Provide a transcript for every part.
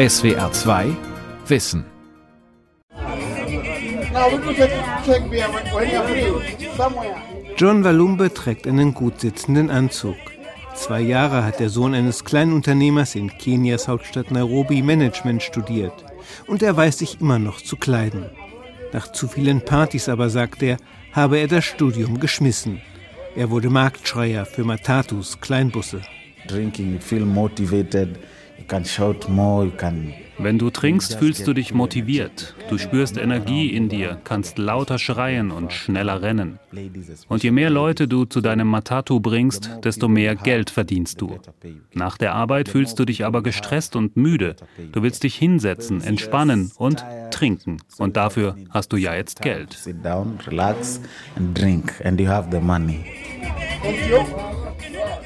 SWR 2 Wissen. John Walumbe trägt einen gut sitzenden Anzug. Zwei Jahre hat der Sohn eines Kleinunternehmers in Kenias Hauptstadt Nairobi Management studiert. Und er weiß sich immer noch zu kleiden. Nach zu vielen Partys aber, sagt er, habe er das Studium geschmissen. Er wurde Marktschreier für Matatus, Kleinbusse. Drinking, feel motivated, wenn du trinkst, fühlst du dich motiviert. Du spürst Energie in dir, kannst lauter schreien und schneller rennen. Und je mehr Leute du zu deinem Matatu bringst, desto mehr Geld verdienst du. Nach der Arbeit fühlst du dich aber gestresst und müde. Du willst dich hinsetzen, entspannen und trinken. Und dafür hast du ja jetzt Geld.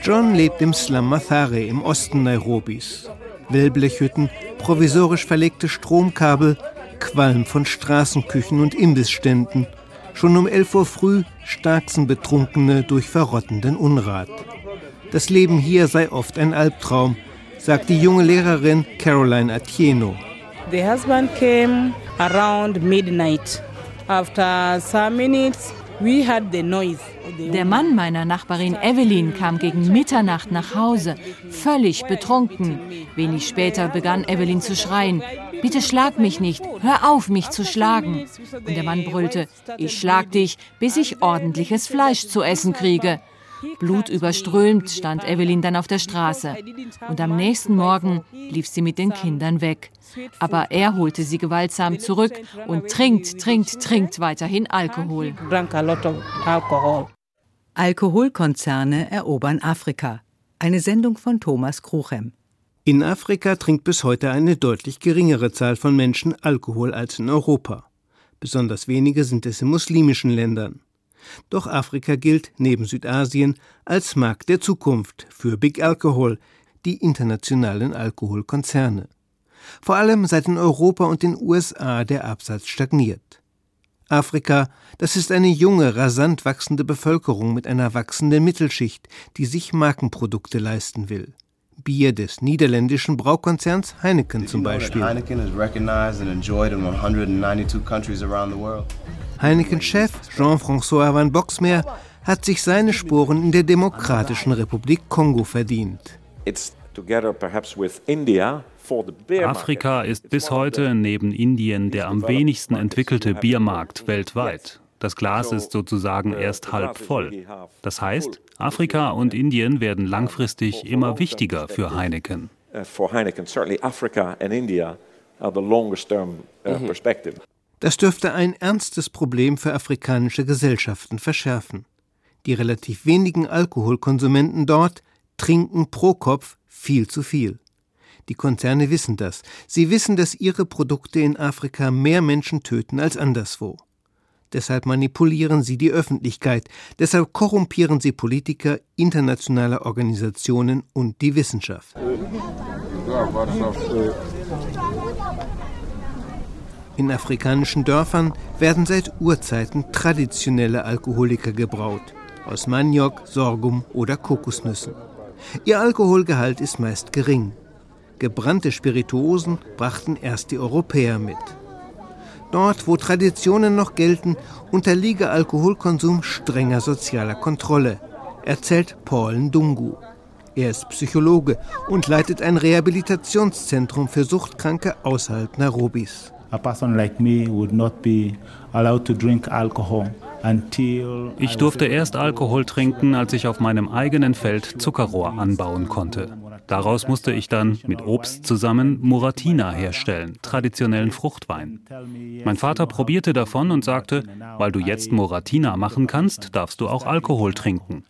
John lebt im Slum Mathare im Osten Nairobis. Wellblechhütten, provisorisch verlegte Stromkabel, Qualm von Straßenküchen und Imbissständen. Schon um 11 Uhr früh starksen Betrunkene durch verrottenden Unrat. Das Leben hier sei oft ein Albtraum, sagt die junge Lehrerin Caroline Atieno. The husband came around midnight. After some minutes, Der Mann meiner Nachbarin Evelyn kam gegen Mitternacht nach Hause, völlig betrunken. Wenig später begann Evelyn zu schreien. Bitte schlag mich nicht, hör auf, mich zu schlagen. Und der Mann brüllte, ich schlag dich, bis ich ordentliches Fleisch zu essen kriege. Blutüberströmt stand Evelyn dann auf der Straße. Und am nächsten Morgen lief sie mit den Kindern weg. Aber er holte sie gewaltsam zurück und trinkt, trinkt, trinkt weiterhin Alkohol. Alkoholkonzerne erobern Afrika. Eine Sendung von Thomas Kruchem. In Afrika trinkt bis heute eine deutlich geringere Zahl von Menschen Alkohol als in Europa. Besonders wenige sind es in muslimischen Ländern. Doch Afrika gilt neben Südasien als Markt der Zukunft für Big Alcohol, die internationalen Alkoholkonzerne. Vor allem seit in Europa und den USA der Absatz stagniert. Afrika, das ist eine junge, rasant wachsende Bevölkerung mit einer wachsenden Mittelschicht, die sich Markenprodukte leisten will. Bier des niederländischen Braukonzerns Heineken zum Beispiel. Heineken-Chef Jean-François van Boxmeer hat sich seine Sporen in der Demokratischen Republik Kongo verdient. India Afrika ist bis heute neben Indien der am wenigsten entwickelte Biermarkt weltweit. Das Glas ist sozusagen erst halb voll. Das heißt, Afrika und Indien werden langfristig immer wichtiger für Heineken. Uh, mhm. Das dürfte ein ernstes Problem für afrikanische Gesellschaften verschärfen. Die relativ wenigen Alkoholkonsumenten dort trinken pro Kopf viel zu viel. Die Konzerne wissen das. Sie wissen, dass ihre Produkte in Afrika mehr Menschen töten als anderswo. Deshalb manipulieren sie die Öffentlichkeit, deshalb korrumpieren sie Politiker, internationale Organisationen und die Wissenschaft. In afrikanischen Dörfern werden seit Urzeiten traditionelle Alkoholiker gebraut, aus Maniok, Sorghum oder Kokosnüssen. Ihr Alkoholgehalt ist meist gering, Gebrannte Spirituosen brachten erst die Europäer mit. Dort, wo Traditionen noch gelten, unterliege Alkoholkonsum strenger sozialer Kontrolle, erzählt Paul Ndungu. Er ist Psychologe und leitet ein Rehabilitationszentrum für Suchtkranke außerhalb Nairobis. A person like me would not be allowed to drink alcohol ich durfte erst Alkohol trinken, als ich auf meinem eigenen Feld Zuckerrohr anbauen konnte. Daraus musste ich dann mit Obst zusammen Muratina herstellen, traditionellen Fruchtwein. Mein Vater probierte davon und sagte, weil du jetzt Muratina machen kannst, darfst du auch Alkohol trinken.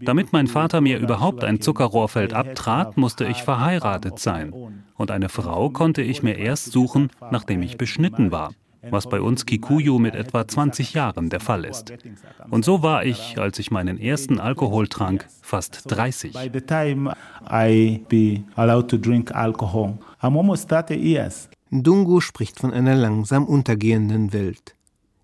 Damit mein Vater mir überhaupt ein Zuckerrohrfeld abtrat, musste ich verheiratet sein. Und eine Frau konnte ich mir erst suchen, nachdem ich beschnitten war was bei uns Kikuyu mit etwa 20 Jahren der Fall ist. Und so war ich, als ich meinen ersten Alkohol trank, fast 30. Ndungu spricht von einer langsam untergehenden Welt.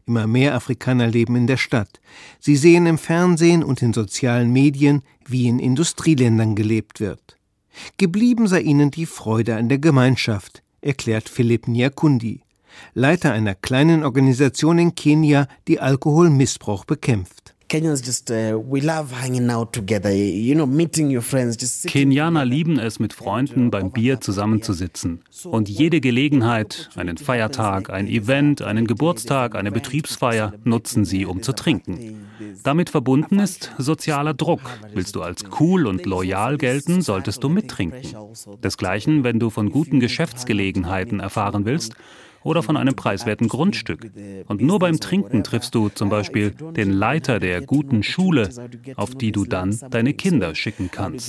Immer mehr Afrikaner leben in der Stadt. Sie sehen im Fernsehen und in sozialen Medien, wie in Industrieländern gelebt wird. Geblieben sei ihnen die Freude an der Gemeinschaft, erklärt Philipp Nyakundi, Leiter einer kleinen Organisation in Kenia, die Alkoholmissbrauch bekämpft. Uh, Kenianer lieben es, mit Freunden beim Bier zusammenzusitzen. Und jede Gelegenheit, einen Feiertag, ein Event, einen Geburtstag, eine Betriebsfeier, nutzen sie, um zu trinken. Damit verbunden ist sozialer Druck. Willst du als cool und loyal gelten, solltest du mittrinken. Desgleichen, wenn du von guten Geschäftsgelegenheiten erfahren willst, oder von einem preiswerten Grundstück. Und nur beim Trinken triffst du zum Beispiel den Leiter der guten Schule, auf die du dann deine Kinder schicken kannst.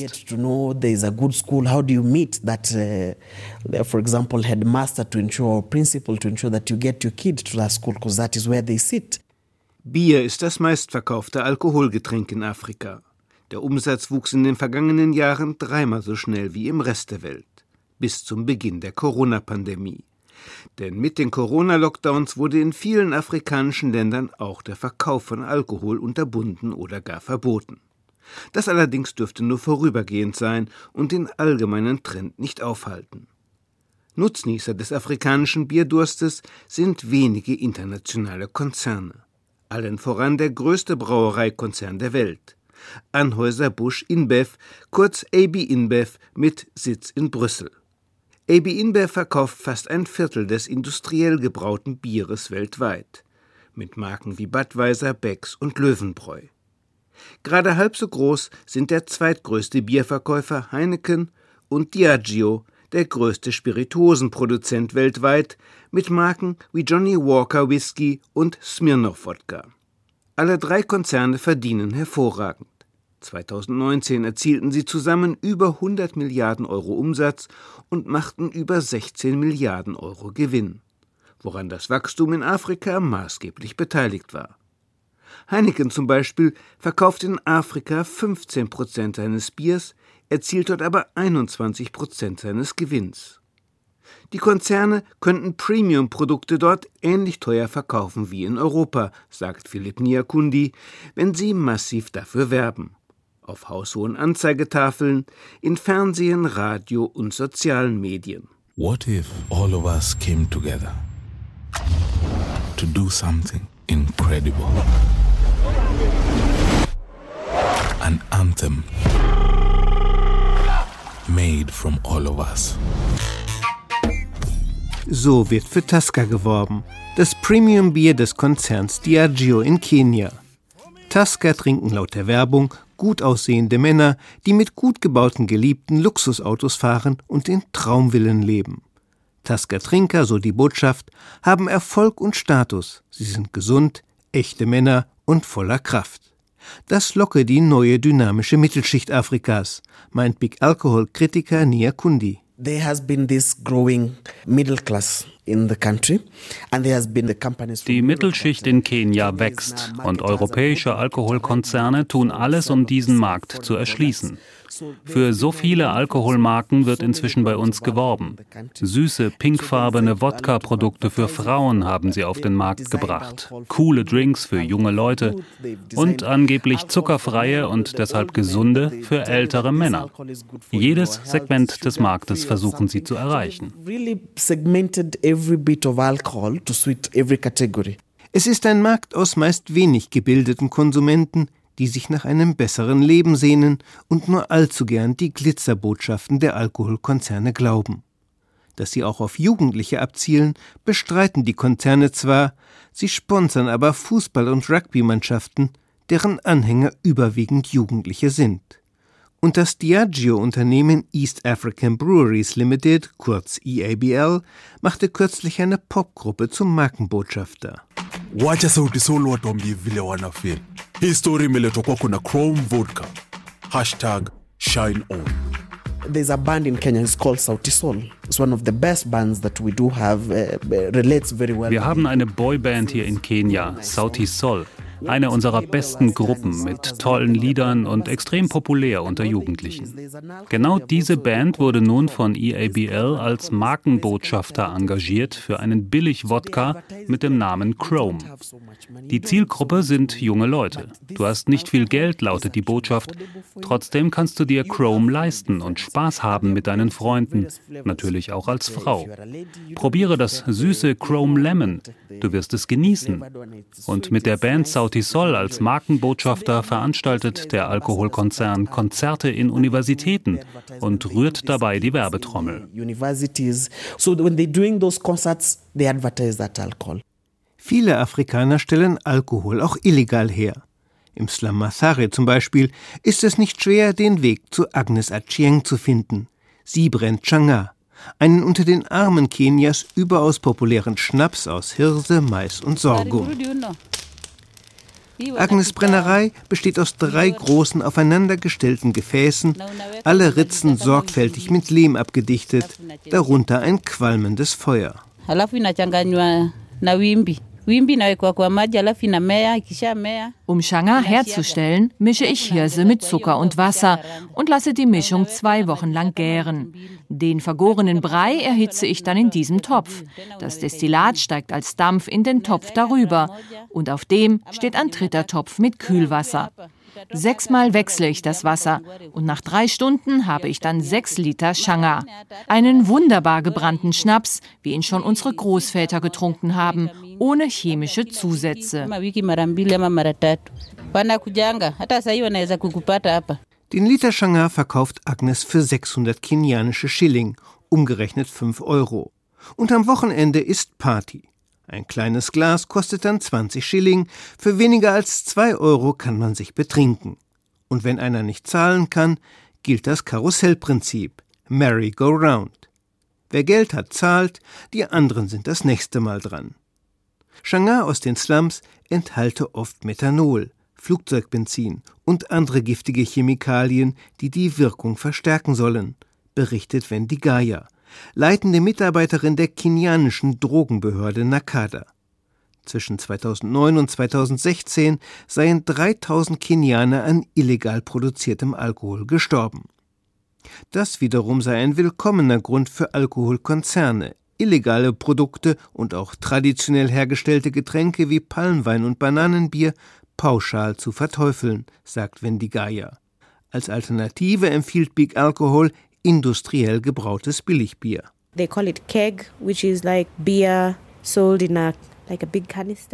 Bier ist das meistverkaufte Alkoholgetränk in Afrika. Der Umsatz wuchs in den vergangenen Jahren dreimal so schnell wie im Rest der Welt, bis zum Beginn der Corona-Pandemie. Denn mit den Corona-Lockdowns wurde in vielen afrikanischen Ländern auch der Verkauf von Alkohol unterbunden oder gar verboten. Das allerdings dürfte nur vorübergehend sein und den allgemeinen Trend nicht aufhalten. Nutznießer des afrikanischen Bierdurstes sind wenige internationale Konzerne. Allen voran der größte Brauereikonzern der Welt. Anhäuser-Busch InBev, kurz AB InBev mit Sitz in Brüssel. AB InBev verkauft fast ein Viertel des industriell gebrauten Bieres weltweit, mit Marken wie Budweiser, Becks und Löwenbräu. Gerade halb so groß sind der zweitgrößte Bierverkäufer Heineken und Diageo, der größte Spirituosenproduzent weltweit, mit Marken wie Johnny Walker Whisky und Smirnoff Wodka. Alle drei Konzerne verdienen hervorragend. 2019 erzielten sie zusammen über 100 Milliarden Euro Umsatz und machten über 16 Milliarden Euro Gewinn, woran das Wachstum in Afrika maßgeblich beteiligt war. Heineken zum Beispiel verkauft in Afrika 15 Prozent seines Biers, erzielt dort aber 21 Prozent seines Gewinns. Die Konzerne könnten Premium-Produkte dort ähnlich teuer verkaufen wie in Europa, sagt Philipp Niakundi, wenn sie massiv dafür werben auf haushohen Anzeigetafeln, in Fernsehen, Radio und sozialen Medien. What if all of us came together to do something incredible? An anthem made from all of us. So wird für Tasca geworben, das Premium-Bier des Konzerns Diageo in Kenia. Tasca trinken laut der Werbung gut aussehende Männer, die mit gut gebauten Geliebten Luxusautos fahren und den Traumwillen leben. Tasker Trinker, so die Botschaft, haben Erfolg und Status. Sie sind gesund, echte Männer und voller Kraft. Das locke die neue dynamische Mittelschicht Afrikas, meint Big Alcohol Kritiker Nia Kundi. There has been this growing middle class die Mittelschicht in Kenia wächst und europäische Alkoholkonzerne tun alles, um diesen Markt zu erschließen. Für so viele Alkoholmarken wird inzwischen bei uns geworben. Süße, pinkfarbene Wodka-Produkte für Frauen haben sie auf den Markt gebracht. Coole Drinks für junge Leute und angeblich zuckerfreie und deshalb gesunde für ältere Männer. Jedes Segment des Marktes versuchen sie zu erreichen. Es ist ein Markt aus meist wenig gebildeten Konsumenten, die sich nach einem besseren Leben sehnen und nur allzu gern die Glitzerbotschaften der Alkoholkonzerne glauben. Dass sie auch auf Jugendliche abzielen, bestreiten die Konzerne zwar, sie sponsern aber Fußball- und Rugby-Mannschaften, deren Anhänger überwiegend Jugendliche sind. Und das Diageo-Unternehmen East African Breweries Limited, kurz EABL, machte kürzlich eine Popgruppe zum Markenbotschafter. Wacha Sauti Sol watuambie vile wanafeel. Hii story imeletwa kwako na Chrome Vodka. Hashtag shine on. There's a band in Kenya, it's called Sauti Sol. It's one of the best bands that we do have, uh, relates very well. Wir haben eine Boyband hier in Kenia, Sauti Sol. Eine unserer besten Gruppen mit tollen Liedern und extrem populär unter Jugendlichen. Genau diese Band wurde nun von EABL als Markenbotschafter engagiert für einen Billig-Wodka mit dem Namen Chrome. Die Zielgruppe sind junge Leute. Du hast nicht viel Geld, lautet die Botschaft. Trotzdem kannst du dir Chrome leisten und Spaß haben mit deinen Freunden, natürlich auch als Frau. Probiere das süße Chrome Lemon. Du wirst es genießen. Und mit der Band Sautisol als Markenbotschafter veranstaltet der Alkoholkonzern Konzerte in Universitäten und rührt dabei die Werbetrommel. Viele Afrikaner stellen Alkohol auch illegal her. Im Slum Mathare zum Beispiel ist es nicht schwer, den Weg zu Agnes Achieng zu finden. Sie brennt Changa, einen unter den Armen Kenias überaus populären Schnaps aus Hirse, Mais und Sorghum. Agnes Brennerei besteht aus drei großen aufeinandergestellten Gefäßen, alle Ritzen sorgfältig mit Lehm abgedichtet, darunter ein qualmendes Feuer. Um Shanga herzustellen, mische ich Hirse mit Zucker und Wasser und lasse die Mischung zwei Wochen lang gären. Den vergorenen Brei erhitze ich dann in diesem Topf. Das Destillat steigt als Dampf in den Topf darüber und auf dem steht ein dritter Topf mit Kühlwasser. Sechsmal wechsle ich das Wasser und nach drei Stunden habe ich dann sechs Liter Shanga. Einen wunderbar gebrannten Schnaps, wie ihn schon unsere Großväter getrunken haben, ohne chemische Zusätze. Den Liter Shanga verkauft Agnes für 600 kenianische Schilling, umgerechnet 5 Euro. Und am Wochenende ist Party. Ein kleines Glas kostet dann 20 Schilling, für weniger als 2 Euro kann man sich betrinken. Und wenn einer nicht zahlen kann, gilt das Karussellprinzip, Merry-Go-Round. Wer Geld hat, zahlt, die anderen sind das nächste Mal dran. Shanghai aus den Slums enthalte oft Methanol, Flugzeugbenzin und andere giftige Chemikalien, die die Wirkung verstärken sollen, berichtet Wendy Gaia, leitende Mitarbeiterin der kenianischen Drogenbehörde Nakada. Zwischen 2009 und 2016 seien 3000 Kenianer an illegal produziertem Alkohol gestorben. Das wiederum sei ein willkommener Grund für Alkoholkonzerne, illegale Produkte und auch traditionell hergestellte Getränke wie Palmwein und Bananenbier pauschal zu verteufeln, sagt Wendy Gaia. Als Alternative empfiehlt Big Alcohol industriell gebrautes Billigbier. They call it keg, which is like beer sold in a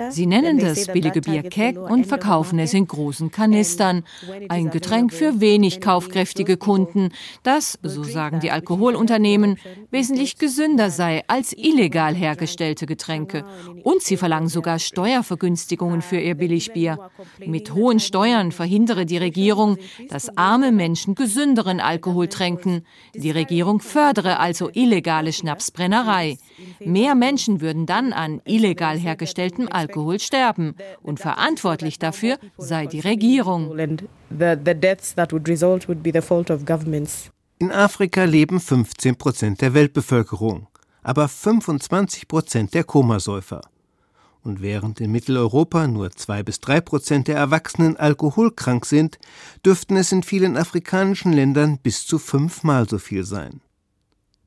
Sie nennen das billige Bier Keg und verkaufen es in großen Kanistern. Ein Getränk für wenig kaufkräftige Kunden, das, so sagen die Alkoholunternehmen, wesentlich gesünder sei als illegal hergestellte Getränke. Und sie verlangen sogar Steuervergünstigungen für ihr Billigbier. Mit hohen Steuern verhindere die Regierung, dass arme Menschen gesünderen Alkohol tränken. Die Regierung fördere also illegale Schnapsbrennerei. Mehr Menschen würden dann an illegal hergestelltem Alkohol sterben. Und verantwortlich dafür sei die Regierung. In Afrika leben 15 Prozent der Weltbevölkerung, aber 25 Prozent der Komasäufer. Und während in Mitteleuropa nur zwei bis drei Prozent der Erwachsenen alkoholkrank sind, dürften es in vielen afrikanischen Ländern bis zu fünfmal so viel sein.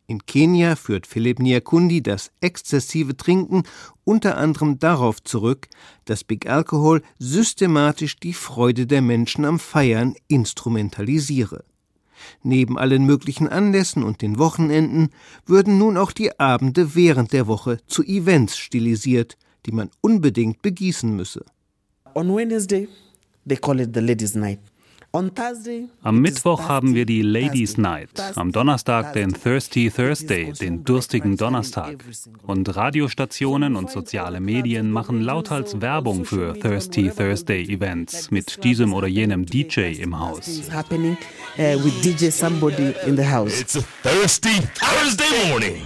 In Kenia führt Philipp Niakundi das exzessive Trinken unter anderem darauf zurück, dass Big Alcohol systematisch die Freude der Menschen am Feiern instrumentalisiere. Neben allen möglichen Anlässen und den Wochenenden würden nun auch die Abende während der Woche zu Events stilisiert, die man unbedingt begießen müsse. On Wednesday, they call it the Ladies' Night. Am Mittwoch haben wir die Ladies Night, am Donnerstag den Thirsty Thursday, den durstigen Donnerstag. Und Radiostationen und soziale Medien machen lauthals Werbung für Thirsty Thursday Events mit diesem oder jenem DJ im Haus. It's a thirsty Thursday morning,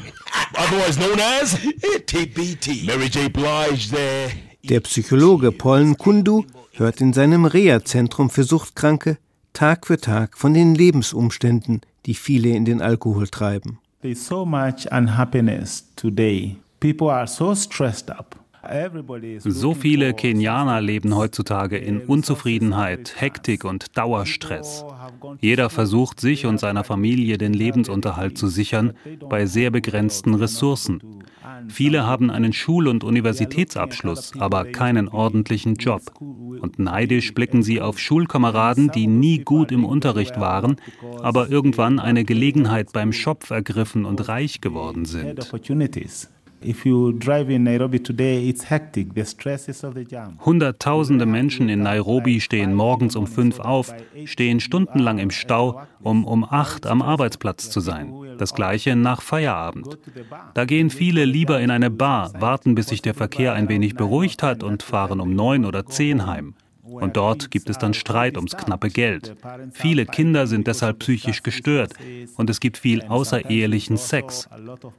otherwise known as TBT. Mary J. Blige there. Der Psychologe Paul Kundu hört in seinem Reha-Zentrum für Suchtkranke Tag für Tag von den Lebensumständen, die viele in den Alkohol treiben. So viele Kenianer leben heutzutage in Unzufriedenheit, Hektik und Dauerstress. Jeder versucht, sich und seiner Familie den Lebensunterhalt zu sichern bei sehr begrenzten Ressourcen. Viele haben einen Schul- und Universitätsabschluss, aber keinen ordentlichen Job. Und neidisch blicken sie auf Schulkameraden, die nie gut im Unterricht waren, aber irgendwann eine Gelegenheit beim Schopf ergriffen und reich geworden sind. Hunderttausende Menschen in Nairobi stehen morgens um fünf auf, stehen stundenlang im Stau, um um acht am Arbeitsplatz zu sein. Das gleiche nach Feierabend. Da gehen viele lieber in eine Bar, warten, bis sich der Verkehr ein wenig beruhigt hat und fahren um neun oder zehn heim. Und dort gibt es dann Streit ums knappe Geld. Viele Kinder sind deshalb psychisch gestört und es gibt viel außerehelichen Sex.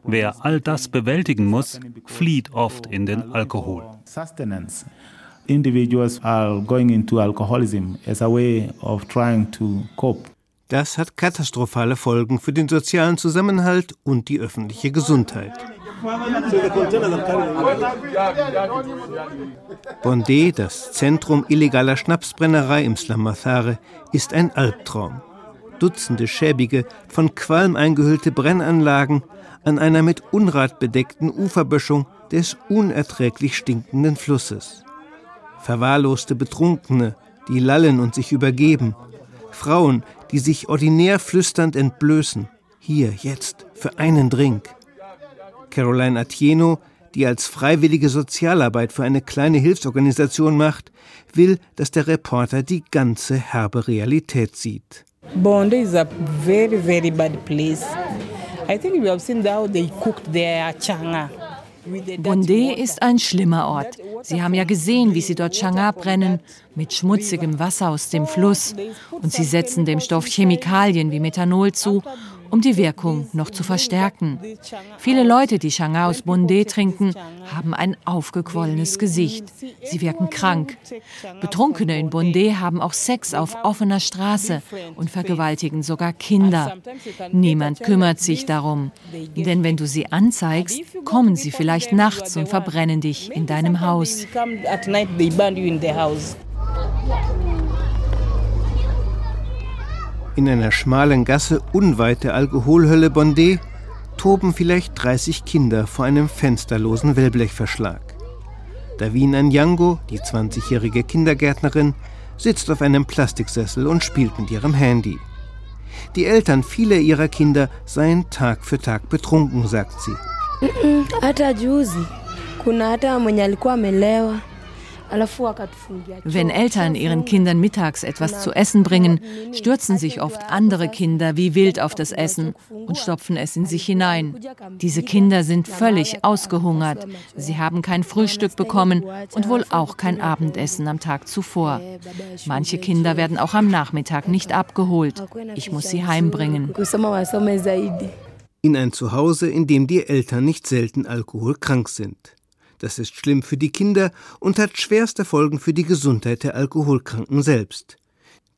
Wer all das bewältigen muss, flieht oft in den Alkohol. Individuals are going into alcoholism as a way of trying to cope. Das hat katastrophale Folgen für den sozialen Zusammenhalt und die öffentliche Gesundheit. Bondé, das Zentrum illegaler Schnapsbrennerei im Slamathare, ist ein Albtraum. Dutzende schäbige, von Qualm eingehüllte Brennanlagen an einer mit Unrat bedeckten Uferböschung des unerträglich stinkenden Flusses. Verwahrloste Betrunkene, die lallen und sich übergeben. Frauen, die sich ordinär flüsternd entblößen. Hier, jetzt, für einen Drink. Caroline Atieno, die als freiwillige Sozialarbeit für eine kleine Hilfsorganisation macht, will, dass der Reporter die ganze herbe Realität sieht. Bondo is a very, very bad place. I think we have seen how they cooked their changa. Bondé ist ein schlimmer Ort. Sie haben ja gesehen, wie sie dort Changa brennen, mit schmutzigem Wasser aus dem Fluss. Und sie setzen dem Stoff Chemikalien wie Methanol zu um die Wirkung noch zu verstärken. Viele Leute, die Chang'an aus Bondé trinken, haben ein aufgequollenes Gesicht. Sie wirken krank. Betrunkene in Bondé haben auch Sex auf offener Straße und vergewaltigen sogar Kinder. Niemand kümmert sich darum. Denn wenn du sie anzeigst, kommen sie vielleicht nachts und verbrennen dich in deinem Haus. In einer schmalen Gasse unweit der Alkoholhölle Bondé toben vielleicht 30 Kinder vor einem fensterlosen Wellblechverschlag. Davin Anyango, die 20-jährige Kindergärtnerin, sitzt auf einem Plastiksessel und spielt mit ihrem Handy. Die Eltern vieler ihrer Kinder seien Tag für Tag betrunken, sagt sie. Wenn Eltern ihren Kindern mittags etwas zu essen bringen, stürzen sich oft andere Kinder wie wild auf das Essen und stopfen es in sich hinein. Diese Kinder sind völlig ausgehungert. Sie haben kein Frühstück bekommen und wohl auch kein Abendessen am Tag zuvor. Manche Kinder werden auch am Nachmittag nicht abgeholt. Ich muss sie heimbringen. In ein Zuhause, in dem die Eltern nicht selten alkoholkrank sind. Das ist schlimm für die Kinder und hat schwerste Folgen für die Gesundheit der Alkoholkranken selbst.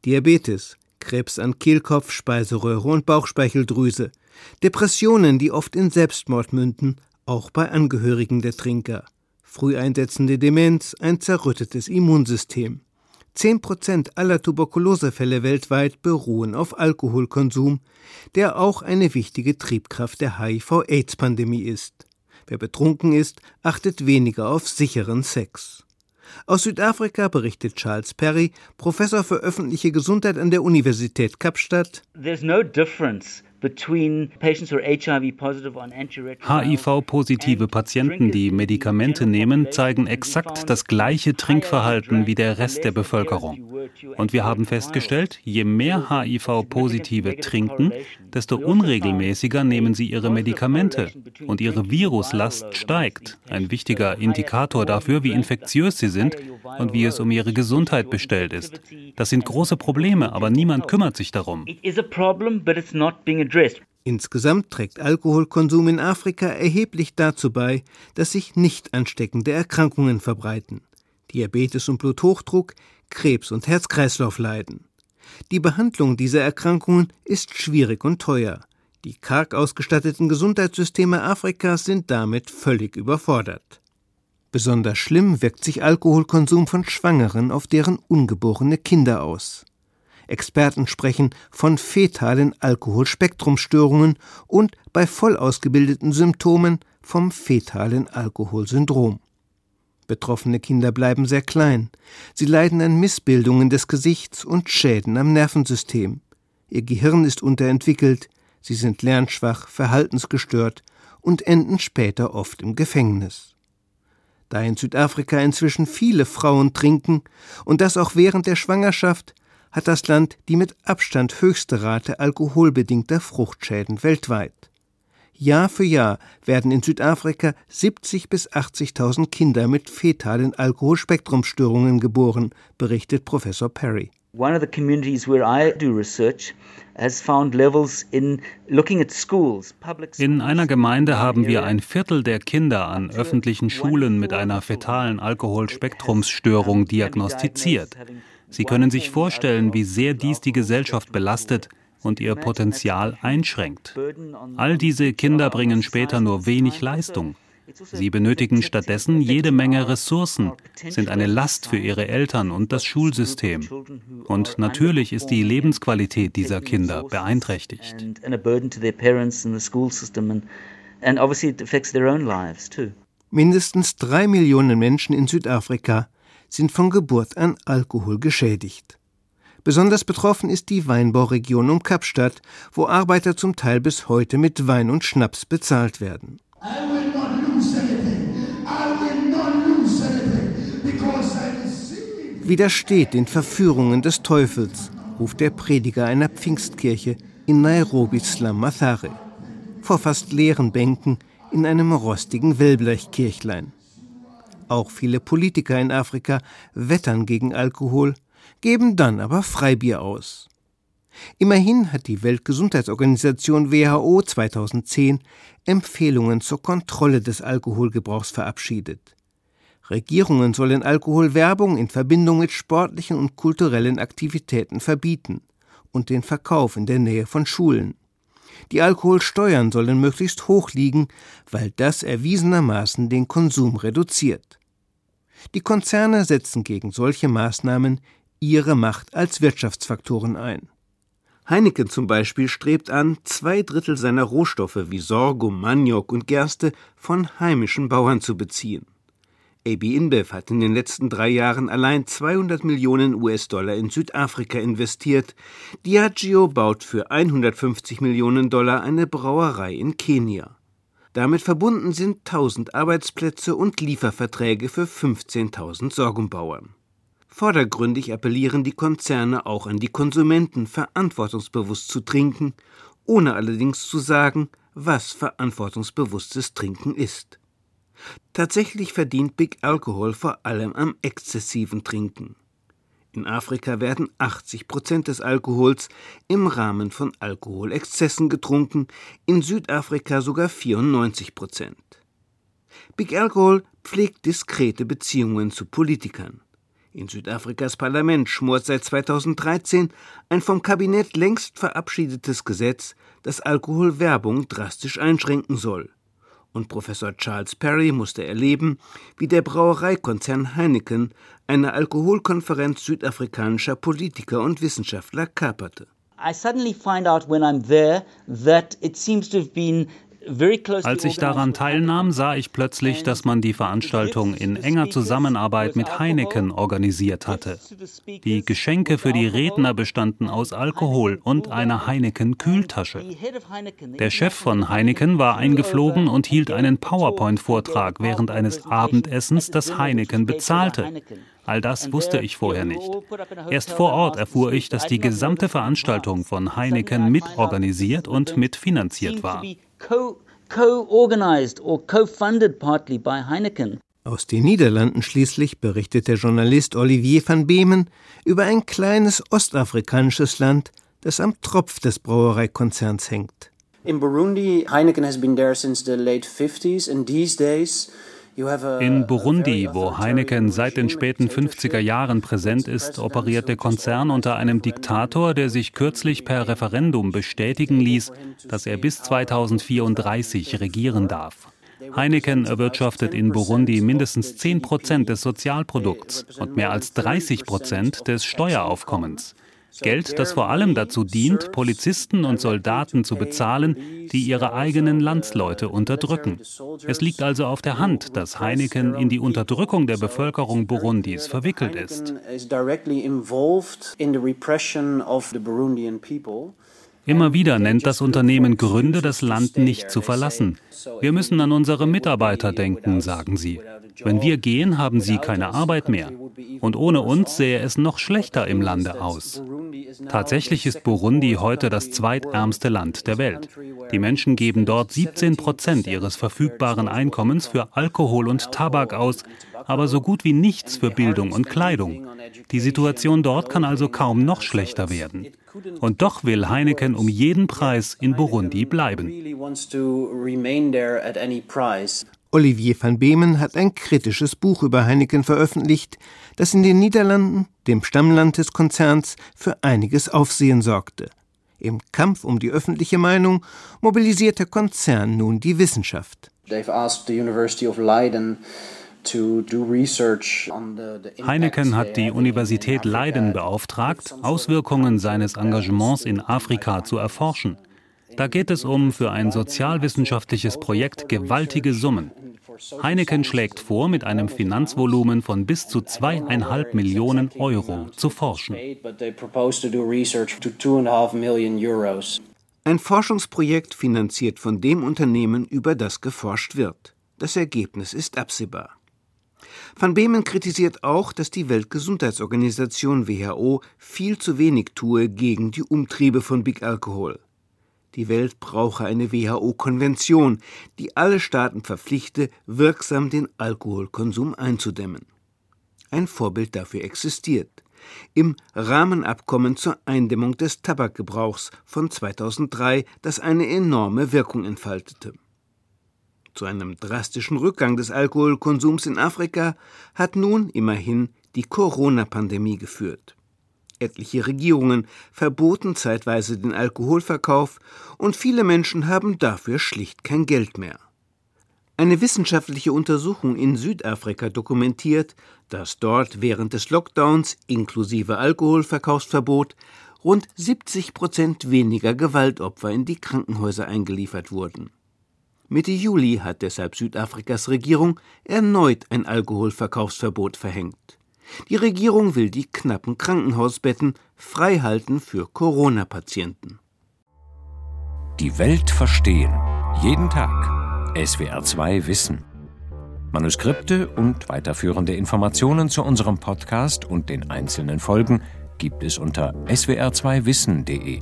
Diabetes, Krebs an Kehlkopf, Speiseröhre und Bauchspeicheldrüse, Depressionen, die oft in Selbstmord münden, auch bei Angehörigen der Trinker, früh einsetzende Demenz, ein zerrüttetes Immunsystem. Zehn Prozent aller Tuberkulosefälle weltweit beruhen auf Alkoholkonsum, der auch eine wichtige Triebkraft der HIV-AIDS-Pandemie ist. Wer betrunken ist, achtet weniger auf sicheren Sex. Aus Südafrika berichtet Charles Perry, Professor für öffentliche Gesundheit an der Universität Kapstadt. There's no difference HIV-positive Patienten, die Medikamente nehmen, zeigen exakt das gleiche Trinkverhalten wie der Rest der Bevölkerung. Und wir haben festgestellt, je mehr HIV-Positive trinken, desto unregelmäßiger nehmen sie ihre Medikamente und ihre Viruslast steigt. Ein wichtiger Indikator dafür, wie infektiös sie sind und wie es um ihre Gesundheit bestellt ist. Das sind große Probleme, aber niemand kümmert sich darum. Insgesamt trägt Alkoholkonsum in Afrika erheblich dazu bei, dass sich nicht ansteckende Erkrankungen verbreiten. Diabetes und Bluthochdruck, Krebs und Herz-Kreislauf-Leiden. Die Behandlung dieser Erkrankungen ist schwierig und teuer. Die karg ausgestatteten Gesundheitssysteme Afrikas sind damit völlig überfordert. Besonders schlimm wirkt sich Alkoholkonsum von Schwangeren auf deren ungeborene Kinder aus. Experten sprechen von fetalen Alkoholspektrumstörungen und bei voll ausgebildeten Symptomen vom fetalen Alkoholsyndrom. Betroffene Kinder bleiben sehr klein. Sie leiden an Missbildungen des Gesichts und Schäden am Nervensystem. Ihr Gehirn ist unterentwickelt, sie sind lernschwach, verhaltensgestört und enden später oft im Gefängnis. Da in Südafrika inzwischen viele Frauen trinken und das auch während der Schwangerschaft, hat das Land die mit Abstand höchste Rate alkoholbedingter Fruchtschäden weltweit. Jahr für Jahr werden in Südafrika 70 bis 80.000 Kinder mit fetalen Alkoholspektrumstörungen geboren, berichtet Professor Perry. One of the communities where I do research in einer Gemeinde haben wir ein Viertel der Kinder an öffentlichen Schulen mit einer fetalen Alkoholspektrumsstörung diagnostiziert. Sie können sich vorstellen, wie sehr dies die Gesellschaft belastet und ihr Potenzial einschränkt. All diese Kinder bringen später nur wenig Leistung. Sie benötigen stattdessen jede Menge Ressourcen, sind eine Last für ihre Eltern und das Schulsystem. Und natürlich ist die Lebensqualität dieser Kinder beeinträchtigt. Mindestens drei Millionen Menschen in Südafrika sind von Geburt an Alkohol geschädigt. Besonders betroffen ist die Weinbauregion um Kapstadt, wo Arbeiter zum Teil bis heute mit Wein und Schnaps bezahlt werden. Widersteht den Verführungen des Teufels, ruft der Prediger einer Pfingstkirche in Nairobis Slum Mathare. Vor fast leeren Bänken in einem rostigen Wellblechkirchlein. Auch viele Politiker in Afrika wettern gegen Alkohol, geben dann aber Freibier aus. Immerhin hat die Weltgesundheitsorganisation WHO 2010 Empfehlungen zur Kontrolle des Alkoholgebrauchs verabschiedet. Regierungen sollen Alkoholwerbung in Verbindung mit sportlichen und kulturellen Aktivitäten verbieten und den Verkauf in der Nähe von Schulen. Die Alkoholsteuern sollen möglichst hoch liegen, weil das erwiesenermaßen den Konsum reduziert. Die Konzerne setzen gegen solche Maßnahmen ihre Macht als Wirtschaftsfaktoren ein. Heineken zum Beispiel strebt an, zwei Drittel seiner Rohstoffe wie Sorghum, Maniok und Gerste von heimischen Bauern zu beziehen. AB InBev hat in den letzten drei Jahren allein 200 Millionen US-Dollar in Südafrika investiert. Diageo baut für 150 Millionen Dollar eine Brauerei in Kenia. Damit verbunden sind 1000 Arbeitsplätze und Lieferverträge für 15.000 Sorgumbauern. Vordergründig appellieren die Konzerne auch an die Konsumenten, verantwortungsbewusst zu trinken, ohne allerdings zu sagen, was verantwortungsbewusstes Trinken ist. Tatsächlich verdient Big Alcohol vor allem am exzessiven Trinken. In Afrika werden 80 Prozent des Alkohols im Rahmen von Alkoholexzessen getrunken, in Südafrika sogar 94 Prozent. Big Alcohol pflegt diskrete Beziehungen zu Politikern. In Südafrikas Parlament schmort seit 2013 ein vom Kabinett längst verabschiedetes Gesetz, das Alkoholwerbung drastisch einschränken soll und Professor Charles Perry musste erleben, wie der Brauereikonzern Heineken eine Alkoholkonferenz südafrikanischer Politiker und Wissenschaftler kaperte. I suddenly find out when I'm there that it seems to have been als ich daran teilnahm, sah ich plötzlich, dass man die Veranstaltung in enger Zusammenarbeit mit Heineken organisiert hatte. Die Geschenke für die Redner bestanden aus Alkohol und einer Heineken-Kühltasche. Der Chef von Heineken war eingeflogen und hielt einen PowerPoint-Vortrag während eines Abendessens, das Heineken bezahlte. All das wusste ich vorher nicht. Erst vor Ort erfuhr ich, dass die gesamte Veranstaltung von Heineken mitorganisiert und mitfinanziert war co-organized or co-funded partly by Heineken. Aus den Niederlanden schließlich berichtet der Journalist Olivier van Beemen über ein kleines ostafrikanisches Land, das am Tropf des Brauereikonzerns hängt. In Burundi, Heineken has been there since the late 50s and these days in Burundi, wo Heineken seit den späten 50er Jahren präsent ist, operiert der Konzern unter einem Diktator, der sich kürzlich per Referendum bestätigen ließ, dass er bis 2034 regieren darf. Heineken erwirtschaftet in Burundi mindestens 10 Prozent des Sozialprodukts und mehr als 30 Prozent des Steueraufkommens. Geld, das vor allem dazu dient, Polizisten und Soldaten zu bezahlen, die ihre eigenen Landsleute unterdrücken. Es liegt also auf der Hand, dass Heineken in die Unterdrückung der Bevölkerung Burundis verwickelt ist. Immer wieder nennt das Unternehmen Gründe, das Land nicht zu verlassen. Wir müssen an unsere Mitarbeiter denken, sagen sie. Wenn wir gehen, haben sie keine Arbeit mehr. Und ohne uns sähe es noch schlechter im Lande aus. Tatsächlich ist Burundi heute das zweitärmste Land der Welt. Die Menschen geben dort 17 Prozent ihres verfügbaren Einkommens für Alkohol und Tabak aus, aber so gut wie nichts für Bildung und Kleidung. Die Situation dort kann also kaum noch schlechter werden. Und doch will Heineken um jeden Preis in Burundi bleiben. Olivier van Beemen hat ein kritisches Buch über Heineken veröffentlicht, das in den Niederlanden, dem Stammland des Konzerns, für einiges Aufsehen sorgte. Im Kampf um die öffentliche Meinung mobilisiert der Konzern nun die Wissenschaft. They've asked the University of Leiden Heineken hat die Universität Leiden beauftragt, Auswirkungen seines Engagements in Afrika zu erforschen. Da geht es um für ein sozialwissenschaftliches Projekt gewaltige Summen. Heineken schlägt vor, mit einem Finanzvolumen von bis zu zweieinhalb Millionen Euro zu forschen. Ein Forschungsprojekt finanziert von dem Unternehmen, über das geforscht wird. Das Ergebnis ist absehbar. Van Beemen kritisiert auch, dass die Weltgesundheitsorganisation WHO viel zu wenig tue gegen die Umtriebe von Big Alcohol. Die Welt brauche eine WHO-Konvention, die alle Staaten verpflichte, wirksam den Alkoholkonsum einzudämmen. Ein Vorbild dafür existiert. Im Rahmenabkommen zur Eindämmung des Tabakgebrauchs von 2003, das eine enorme Wirkung entfaltete. Zu einem drastischen Rückgang des Alkoholkonsums in Afrika hat nun immerhin die Corona-Pandemie geführt. Etliche Regierungen verboten zeitweise den Alkoholverkauf und viele Menschen haben dafür schlicht kein Geld mehr. Eine wissenschaftliche Untersuchung in Südafrika dokumentiert, dass dort während des Lockdowns inklusive Alkoholverkaufsverbot rund 70 Prozent weniger Gewaltopfer in die Krankenhäuser eingeliefert wurden. Mitte Juli hat deshalb Südafrikas Regierung erneut ein Alkoholverkaufsverbot verhängt. Die Regierung will die knappen Krankenhausbetten freihalten für Corona-Patienten. Die Welt verstehen. Jeden Tag. SWR2 Wissen. Manuskripte und weiterführende Informationen zu unserem Podcast und den einzelnen Folgen gibt es unter swr2wissen.de.